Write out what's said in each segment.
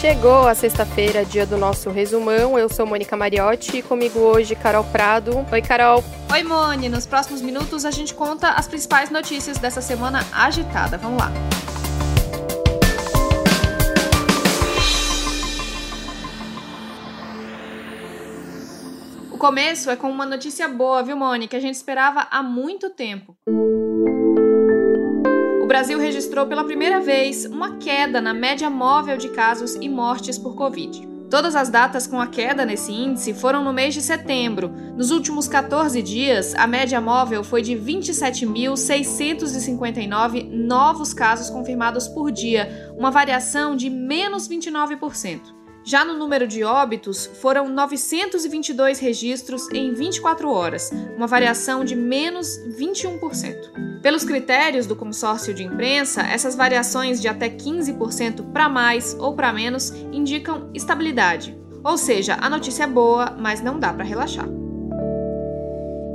Chegou a sexta-feira, dia do nosso resumão. Eu sou Mônica Mariotti e comigo hoje Carol Prado. Oi, Carol. Oi, Moni. Nos próximos minutos a gente conta as principais notícias dessa semana agitada. Vamos lá. O começo é com uma notícia boa, viu, que a gente esperava há muito tempo. Brasil registrou pela primeira vez uma queda na média móvel de casos e mortes por Covid. Todas as datas com a queda nesse índice foram no mês de setembro. Nos últimos 14 dias, a média móvel foi de 27.659 novos casos confirmados por dia, uma variação de menos 29%. Já no número de óbitos, foram 922 registros em 24 horas, uma variação de menos 21%. Pelos critérios do consórcio de imprensa, essas variações de até 15% para mais ou para menos indicam estabilidade. Ou seja, a notícia é boa, mas não dá para relaxar.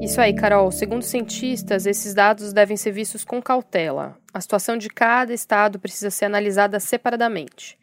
Isso aí, Carol. Segundo cientistas, esses dados devem ser vistos com cautela. A situação de cada estado precisa ser analisada separadamente.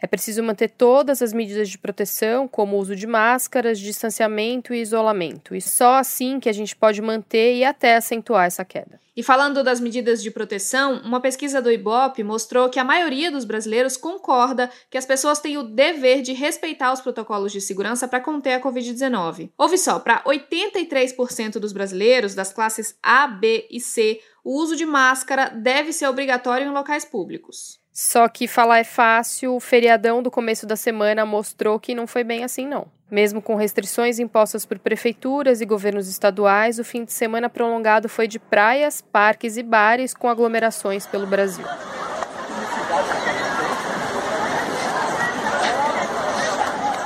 É preciso manter todas as medidas de proteção, como o uso de máscaras, distanciamento e isolamento. E só assim que a gente pode manter e até acentuar essa queda. E falando das medidas de proteção, uma pesquisa do IBOP mostrou que a maioria dos brasileiros concorda que as pessoas têm o dever de respeitar os protocolos de segurança para conter a Covid-19. Houve só, para 83% dos brasileiros das classes A, B e C, o uso de máscara deve ser obrigatório em locais públicos. Só que falar é fácil, o feriadão do começo da semana mostrou que não foi bem assim, não. Mesmo com restrições impostas por prefeituras e governos estaduais, o fim de semana prolongado foi de praias, parques e bares com aglomerações pelo Brasil.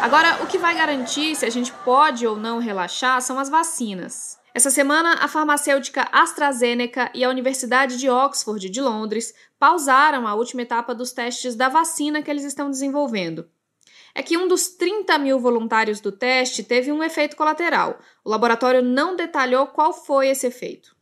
Agora, o que vai garantir se a gente pode ou não relaxar são as vacinas. Essa semana, a farmacêutica AstraZeneca e a Universidade de Oxford de Londres pausaram a última etapa dos testes da vacina que eles estão desenvolvendo. É que um dos 30 mil voluntários do teste teve um efeito colateral. O laboratório não detalhou qual foi esse efeito.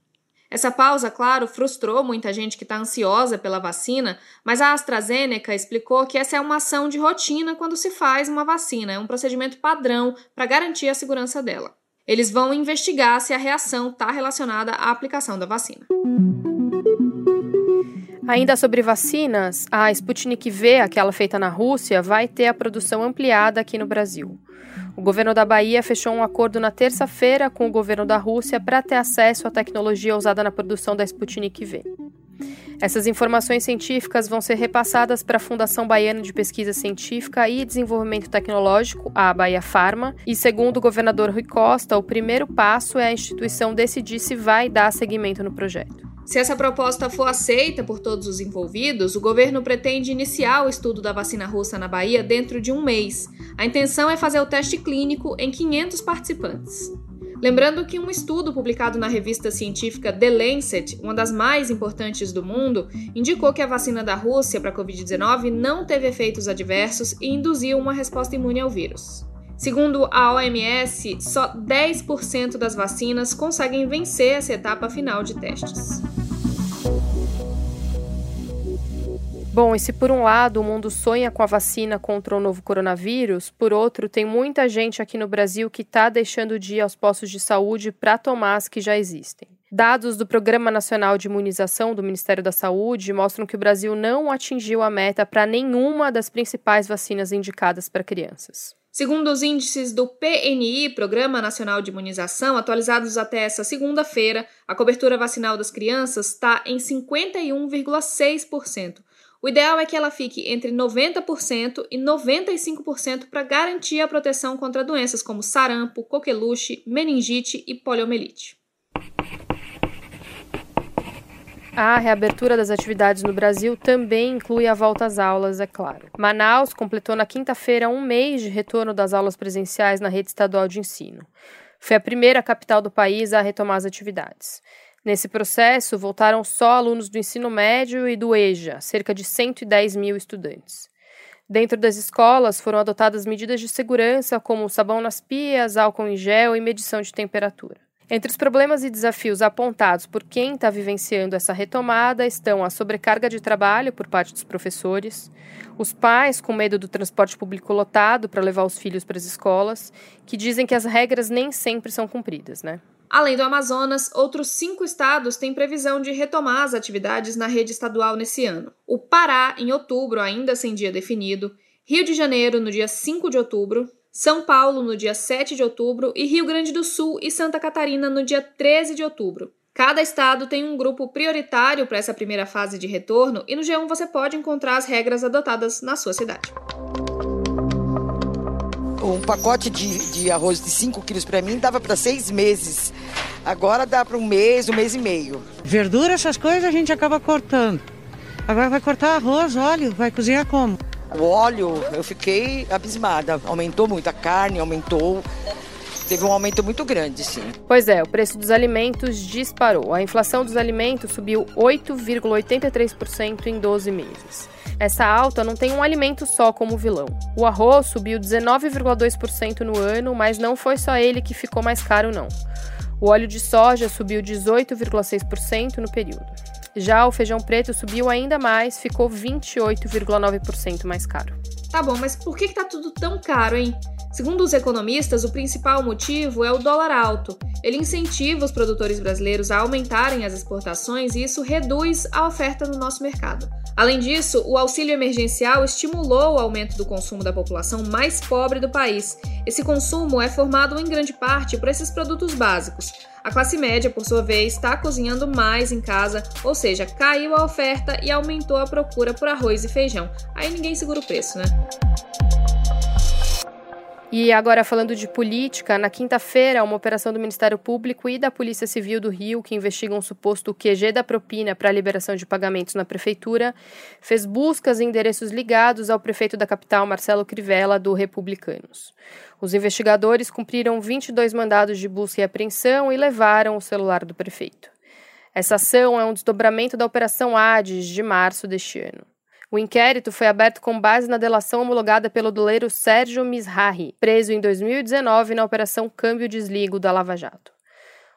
Essa pausa, claro, frustrou muita gente que está ansiosa pela vacina, mas a AstraZeneca explicou que essa é uma ação de rotina quando se faz uma vacina, é um procedimento padrão para garantir a segurança dela. Eles vão investigar se a reação está relacionada à aplicação da vacina. Ainda sobre vacinas, a Sputnik V, aquela feita na Rússia, vai ter a produção ampliada aqui no Brasil. O governo da Bahia fechou um acordo na terça-feira com o governo da Rússia para ter acesso à tecnologia usada na produção da Sputnik V. Essas informações científicas vão ser repassadas para a Fundação Baiana de Pesquisa Científica e Desenvolvimento Tecnológico, a Bahia Farma, e segundo o governador Rui Costa, o primeiro passo é a instituição decidir se vai dar seguimento no projeto. Se essa proposta for aceita por todos os envolvidos, o governo pretende iniciar o estudo da vacina russa na Bahia dentro de um mês. A intenção é fazer o teste clínico em 500 participantes. Lembrando que um estudo publicado na revista científica The Lancet, uma das mais importantes do mundo, indicou que a vacina da Rússia para a Covid-19 não teve efeitos adversos e induziu uma resposta imune ao vírus. Segundo a OMS, só 10% das vacinas conseguem vencer essa etapa final de testes. Bom, e se por um lado o mundo sonha com a vacina contra o novo coronavírus, por outro, tem muita gente aqui no Brasil que está deixando de ir aos postos de saúde para tomar as que já existem. Dados do Programa Nacional de Imunização do Ministério da Saúde mostram que o Brasil não atingiu a meta para nenhuma das principais vacinas indicadas para crianças. Segundo os índices do PNI, Programa Nacional de Imunização, atualizados até essa segunda-feira, a cobertura vacinal das crianças está em 51,6%, o ideal é que ela fique entre 90% e 95% para garantir a proteção contra doenças como sarampo, coqueluche, meningite e poliomielite. A reabertura das atividades no Brasil também inclui a volta às aulas, é claro. Manaus completou na quinta-feira um mês de retorno das aulas presenciais na rede estadual de ensino. Foi a primeira capital do país a retomar as atividades. Nesse processo, voltaram só alunos do ensino médio e do EJA, cerca de 110 mil estudantes. Dentro das escolas foram adotadas medidas de segurança como sabão nas pias, álcool em gel e medição de temperatura. Entre os problemas e desafios apontados por quem está vivenciando essa retomada estão a sobrecarga de trabalho por parte dos professores, os pais com medo do transporte público lotado para levar os filhos para as escolas, que dizem que as regras nem sempre são cumpridas, né? Além do Amazonas, outros cinco estados têm previsão de retomar as atividades na rede estadual nesse ano. O Pará, em outubro, ainda sem dia definido, Rio de Janeiro, no dia 5 de outubro, são Paulo no dia 7 de outubro e Rio Grande do Sul e Santa Catarina no dia 13 de outubro. Cada estado tem um grupo prioritário para essa primeira fase de retorno e no G1 você pode encontrar as regras adotadas na sua cidade. Um pacote de, de arroz de 5 quilos para mim dava para seis meses. Agora dá para um mês, um mês e meio. Verdura, essas coisas a gente acaba cortando. Agora vai cortar arroz, óleo, vai cozinhar como? O óleo, eu fiquei abismada. Aumentou muito, a carne aumentou. Teve um aumento muito grande, sim. Pois é, o preço dos alimentos disparou. A inflação dos alimentos subiu 8,83% em 12 meses. Essa alta não tem um alimento só como vilão. O arroz subiu 19,2% no ano, mas não foi só ele que ficou mais caro, não. O óleo de soja subiu 18,6% no período. Já o feijão preto subiu ainda mais, ficou 28,9% mais caro. Tá bom, mas por que, que tá tudo tão caro, hein? Segundo os economistas, o principal motivo é o dólar alto. Ele incentiva os produtores brasileiros a aumentarem as exportações e isso reduz a oferta no nosso mercado. Além disso, o auxílio emergencial estimulou o aumento do consumo da população mais pobre do país. Esse consumo é formado em grande parte por esses produtos básicos. A classe média, por sua vez, está cozinhando mais em casa, ou seja, caiu a oferta e aumentou a procura por arroz e feijão. Aí ninguém segura o preço, né? E agora, falando de política, na quinta-feira, uma operação do Ministério Público e da Polícia Civil do Rio, que investigam um suposto QG da propina para a liberação de pagamentos na Prefeitura, fez buscas em endereços ligados ao prefeito da capital, Marcelo Crivella, do Republicanos. Os investigadores cumpriram 22 mandados de busca e apreensão e levaram o celular do prefeito. Essa ação é um desdobramento da Operação Hades de março deste ano. O inquérito foi aberto com base na delação homologada pelo doleiro Sérgio Misrahi, preso em 2019 na Operação Câmbio Desligo da Lava Jato.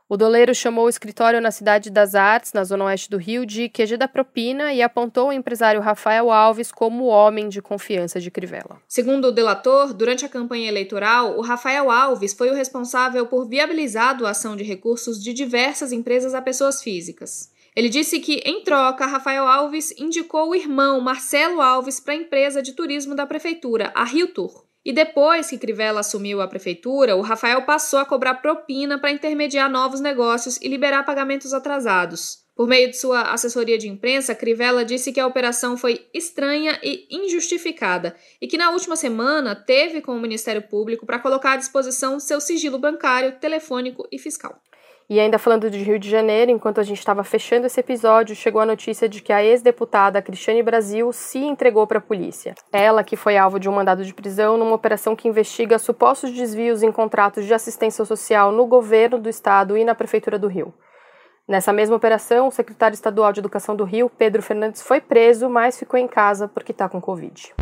O doleiro chamou o escritório na Cidade das Artes, na zona oeste do Rio, de QG da Propina e apontou o empresário Rafael Alves como o homem de confiança de Crivella. Segundo o delator, durante a campanha eleitoral, o Rafael Alves foi o responsável por viabilizar a doação de recursos de diversas empresas a pessoas físicas. Ele disse que, em troca, Rafael Alves indicou o irmão Marcelo Alves para a empresa de turismo da prefeitura, a Rio Tour. E depois que Crivella assumiu a prefeitura, o Rafael passou a cobrar propina para intermediar novos negócios e liberar pagamentos atrasados. Por meio de sua assessoria de imprensa, Crivella disse que a operação foi estranha e injustificada e que na última semana teve com o Ministério Público para colocar à disposição seu sigilo bancário, telefônico e fiscal. E ainda falando de Rio de Janeiro, enquanto a gente estava fechando esse episódio, chegou a notícia de que a ex-deputada Cristiane Brasil se entregou para a polícia. Ela que foi alvo de um mandado de prisão numa operação que investiga supostos desvios em contratos de assistência social no governo do estado e na prefeitura do Rio. Nessa mesma operação, o secretário estadual de Educação do Rio, Pedro Fernandes, foi preso, mas ficou em casa porque está com Covid.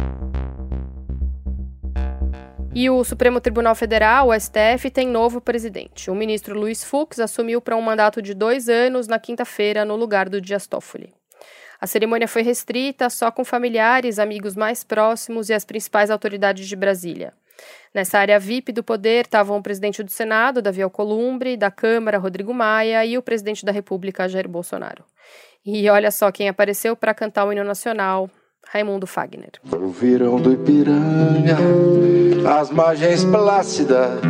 E o Supremo Tribunal Federal, o STF, tem novo presidente. O ministro Luiz Fux assumiu para um mandato de dois anos na quinta-feira, no lugar do Dias Toffoli. A cerimônia foi restrita só com familiares, amigos mais próximos e as principais autoridades de Brasília. Nessa área VIP do poder estavam o presidente do Senado, Davi Alcolumbre, da Câmara, Rodrigo Maia, e o presidente da República, Jair Bolsonaro. E olha só quem apareceu para cantar o hino nacional, Raimundo Fagner. Ouviram do Ipiranga as margens plácidas.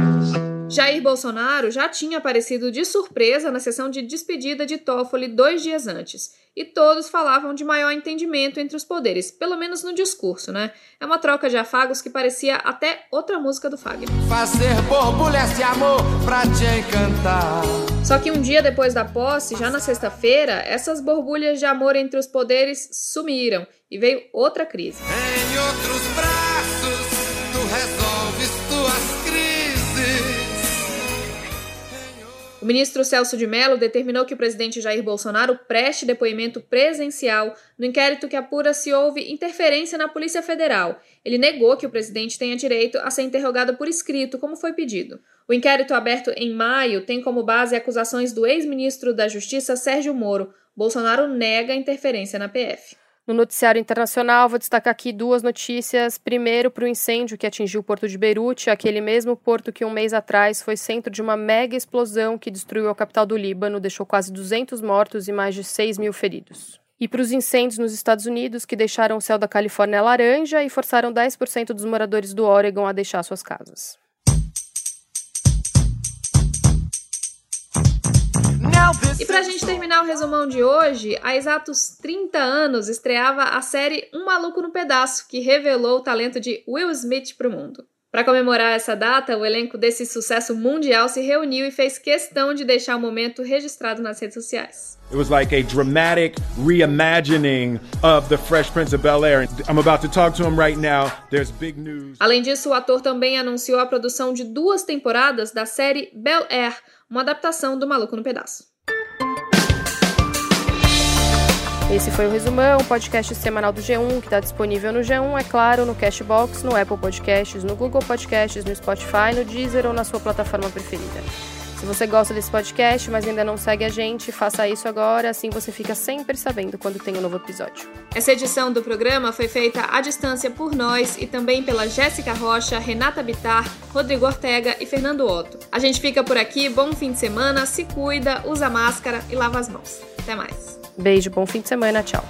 Jair Bolsonaro já tinha aparecido de surpresa na sessão de despedida de Toffoli dois dias antes. E todos falavam de maior entendimento entre os poderes, pelo menos no discurso, né? É uma troca de afagos que parecia até outra música do Fagner. Fazer borbulha esse amor pra te encantar. Só que um dia depois da posse, já na sexta-feira, essas borbulhas de amor entre os poderes sumiram e veio outra crise. Em outros braços, crises. ministro Celso de Mello determinou que o presidente Jair Bolsonaro preste depoimento presencial no inquérito que apura se houve interferência na Polícia Federal. Ele negou que o presidente tenha direito a ser interrogado por escrito, como foi pedido. O inquérito aberto em maio tem como base acusações do ex-ministro da Justiça Sérgio Moro. Bolsonaro nega interferência na PF. No noticiário internacional, vou destacar aqui duas notícias. Primeiro, para o incêndio que atingiu o porto de Beirute, aquele mesmo porto que um mês atrás foi centro de uma mega explosão que destruiu a capital do Líbano, deixou quase 200 mortos e mais de 6 mil feridos. E para os incêndios nos Estados Unidos, que deixaram o céu da Califórnia laranja e forçaram 10% dos moradores do Oregon a deixar suas casas. E pra gente terminar o resumão de hoje, há exatos 30 anos estreava a série Um Maluco no Pedaço, que revelou o talento de Will Smith pro mundo. Para comemorar essa data, o elenco desse sucesso mundial se reuniu e fez questão de deixar o momento registrado nas redes sociais. It was like a dramatic reimagining of the Fresh Prince of Bel Air. I'm about to talk to him right now. There's big news. Além disso, o ator também anunciou a produção de duas temporadas da série Bel Air, uma adaptação do Maluco no Pedaço. Esse foi o Resumão, podcast semanal do G1, que está disponível no G1, é claro, no Cashbox, no Apple Podcasts, no Google Podcasts, no Spotify, no Deezer ou na sua plataforma preferida. Se você gosta desse podcast, mas ainda não segue a gente, faça isso agora, assim você fica sempre sabendo quando tem um novo episódio. Essa edição do programa foi feita à distância por nós e também pela Jéssica Rocha, Renata Bitar, Rodrigo Ortega e Fernando Otto. A gente fica por aqui, bom fim de semana, se cuida, usa máscara e lava as mãos. Até mais. Beijo, bom fim de semana, tchau.